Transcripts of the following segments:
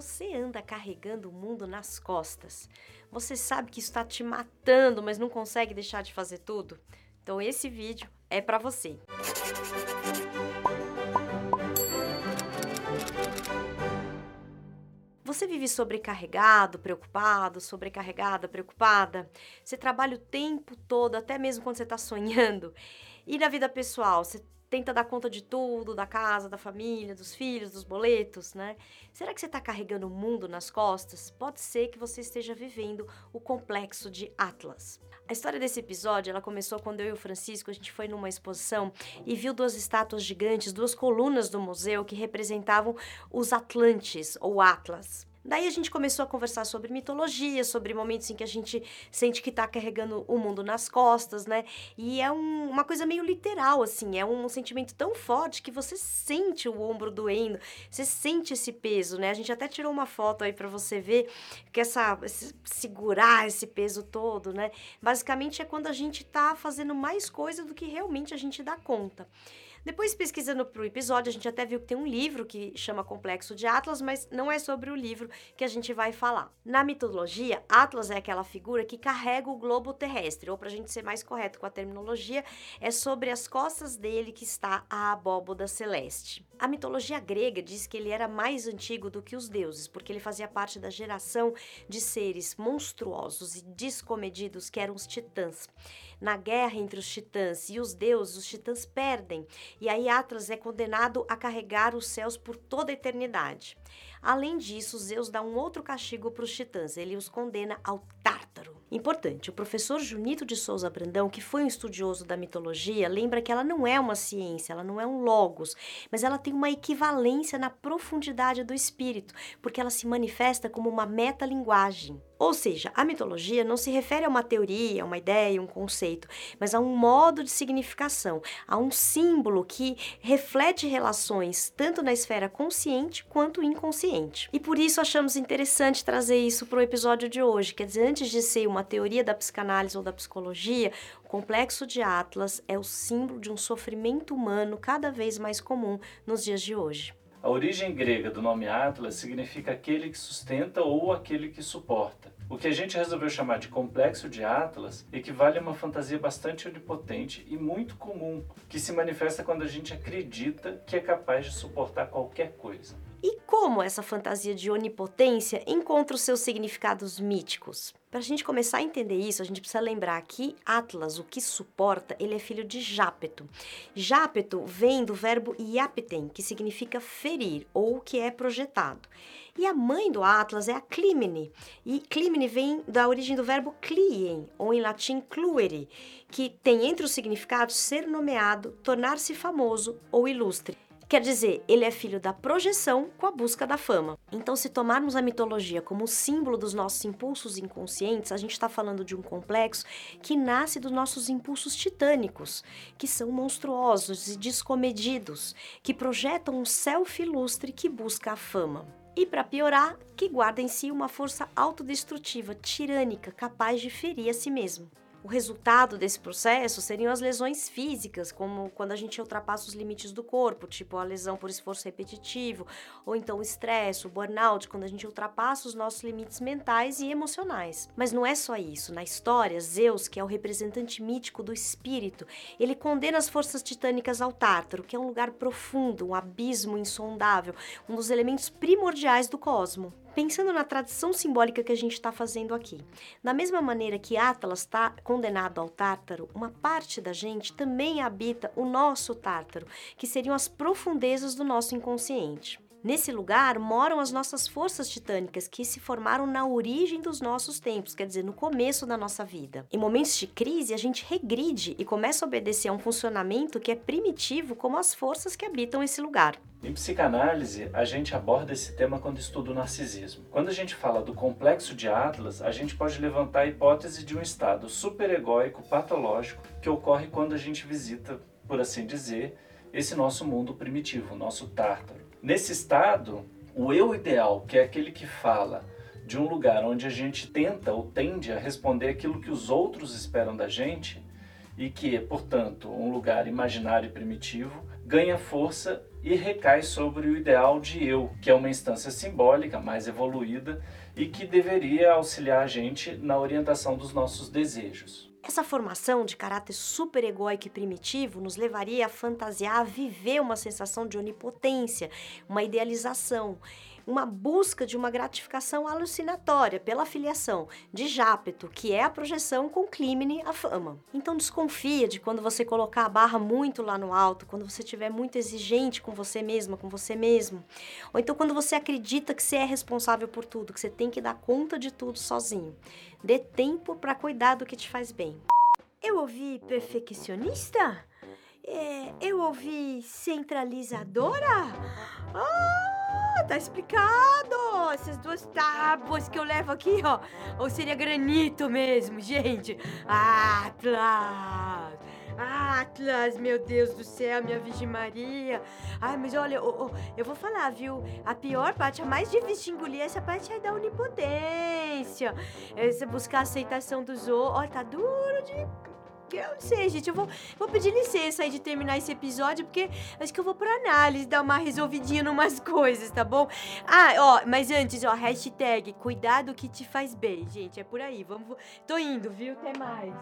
Você anda carregando o mundo nas costas. Você sabe que está te matando, mas não consegue deixar de fazer tudo? Então esse vídeo é para você. Você vive sobrecarregado, preocupado, sobrecarregada, preocupada? Você trabalha o tempo todo, até mesmo quando você está sonhando? E na vida pessoal, você tenta dar conta de tudo, da casa, da família, dos filhos, dos boletos, né? Será que você está carregando o mundo nas costas? Pode ser que você esteja vivendo o complexo de Atlas. A história desse episódio, ela começou quando eu e o Francisco, a gente foi numa exposição e viu duas estátuas gigantes, duas colunas do museu que representavam os Atlantes, ou Atlas. Daí a gente começou a conversar sobre mitologia, sobre momentos em que a gente sente que tá carregando o mundo nas costas, né? E é um, uma coisa meio literal, assim, é um sentimento tão forte que você sente o ombro doendo, você sente esse peso, né? A gente até tirou uma foto aí para você ver que essa esse, segurar esse peso todo, né? Basicamente é quando a gente tá fazendo mais coisa do que realmente a gente dá conta. Depois, pesquisando para o episódio, a gente até viu que tem um livro que chama Complexo de Atlas, mas não é sobre o livro que a gente vai falar. Na mitologia, Atlas é aquela figura que carrega o globo terrestre, ou para a gente ser mais correto com a terminologia, é sobre as costas dele que está a abóboda celeste. A mitologia grega diz que ele era mais antigo do que os deuses, porque ele fazia parte da geração de seres monstruosos e descomedidos que eram os titãs. Na guerra entre os titãs e os deuses, os titãs perdem, e aí Atlas é condenado a carregar os céus por toda a eternidade. Além disso, Zeus dá um outro castigo para os titãs, ele os condena ao Tártaro. Importante, o professor Junito de Souza Brandão, que foi um estudioso da mitologia, lembra que ela não é uma ciência, ela não é um logos, mas ela tem uma equivalência na profundidade do espírito, porque ela se manifesta como uma metalinguagem. Ou seja, a mitologia não se refere a uma teoria, a uma ideia, um conceito, mas a um modo de significação, a um símbolo que reflete relações tanto na esfera consciente quanto inconsciente. E por isso achamos interessante trazer isso para o episódio de hoje. Quer dizer, antes de ser uma teoria da psicanálise ou da psicologia, o complexo de Atlas é o símbolo de um sofrimento humano cada vez mais comum nos dias de hoje. A origem grega do nome Atlas significa aquele que sustenta ou aquele que suporta. O que a gente resolveu chamar de complexo de Atlas equivale a uma fantasia bastante onipotente e muito comum, que se manifesta quando a gente acredita que é capaz de suportar qualquer coisa. E como essa fantasia de onipotência encontra os seus significados míticos? Para a gente começar a entender isso, a gente precisa lembrar que Atlas, o que suporta, ele é filho de Jápeto. Jápeto vem do verbo iapten, que significa ferir ou que é projetado. E a mãe do Atlas é a Clímene. E Clímene vem da origem do verbo clien, ou em latim cluere, que tem entre os significados ser nomeado, tornar-se famoso ou ilustre. Quer dizer, ele é filho da projeção com a busca da fama. Então, se tomarmos a mitologia como símbolo dos nossos impulsos inconscientes, a gente está falando de um complexo que nasce dos nossos impulsos titânicos, que são monstruosos e descomedidos, que projetam um self ilustre que busca a fama. E para piorar, que guarda em si uma força autodestrutiva, tirânica, capaz de ferir a si mesmo. O resultado desse processo seriam as lesões físicas, como quando a gente ultrapassa os limites do corpo, tipo a lesão por esforço repetitivo, ou então o estresse, o burnout, quando a gente ultrapassa os nossos limites mentais e emocionais. Mas não é só isso. Na história, Zeus, que é o representante mítico do espírito, ele condena as forças titânicas ao Tártaro, que é um lugar profundo, um abismo insondável, um dos elementos primordiais do cosmo pensando na tradição simbólica que a gente está fazendo aqui. Da mesma maneira que Atlas está condenado ao Tártaro, uma parte da gente também habita o nosso Tártaro, que seriam as profundezas do nosso inconsciente. Nesse lugar moram as nossas forças titânicas que se formaram na origem dos nossos tempos, quer dizer, no começo da nossa vida. Em momentos de crise, a gente regride e começa a obedecer a um funcionamento que é primitivo, como as forças que habitam esse lugar. Em psicanálise, a gente aborda esse tema quando estuda o narcisismo. Quando a gente fala do complexo de Atlas, a gente pode levantar a hipótese de um estado superegóico patológico que ocorre quando a gente visita, por assim dizer, esse nosso mundo primitivo, nosso tártaro. Nesse estado, o eu ideal, que é aquele que fala de um lugar onde a gente tenta ou tende a responder aquilo que os outros esperam da gente, e que é, portanto, um lugar imaginário e primitivo, ganha força e recai sobre o ideal de eu, que é uma instância simbólica mais evoluída e que deveria auxiliar a gente na orientação dos nossos desejos. Essa formação de caráter super egóico e primitivo nos levaria a fantasiar, a viver uma sensação de onipotência, uma idealização, uma busca de uma gratificação alucinatória pela filiação de Jápeto, que é a projeção com climene a fama. Então desconfia de quando você colocar a barra muito lá no alto, quando você estiver muito exigente com você mesma, com você mesmo. Ou então quando você acredita que você é responsável por tudo, que você tem que dar conta de tudo sozinho. Dê tempo para cuidar do que te faz bem. Eu ouvi perfeccionista? É, eu ouvi centralizadora? Explicado! Essas duas tábuas que eu levo aqui, ó. Ou seria granito mesmo, gente? Atlas! Atlas, meu Deus do céu, minha Virgem Maria. Ai, mas olha, eu, eu vou falar, viu? A pior parte, a mais difícil de engolir, essa parte é da onipotência. Você buscar a aceitação dos outros. Olha, tá duro de eu não sei, gente. Eu vou, vou pedir licença aí de terminar esse episódio, porque acho que eu vou pra análise, dar uma resolvidinha numas coisas, tá bom? Ah, ó, mas antes, ó, hashtag cuidado que te faz bem, gente. É por aí. Vamos. Tô indo, viu? Até mais.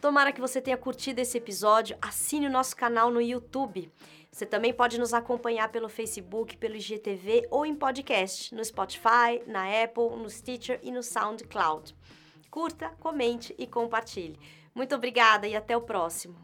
Tomara que você tenha curtido esse episódio. Assine o nosso canal no YouTube. Você também pode nos acompanhar pelo Facebook, pelo IGTV ou em podcast, no Spotify, na Apple, no Stitcher e no SoundCloud. Curta, comente e compartilhe. Muito obrigada e até o próximo.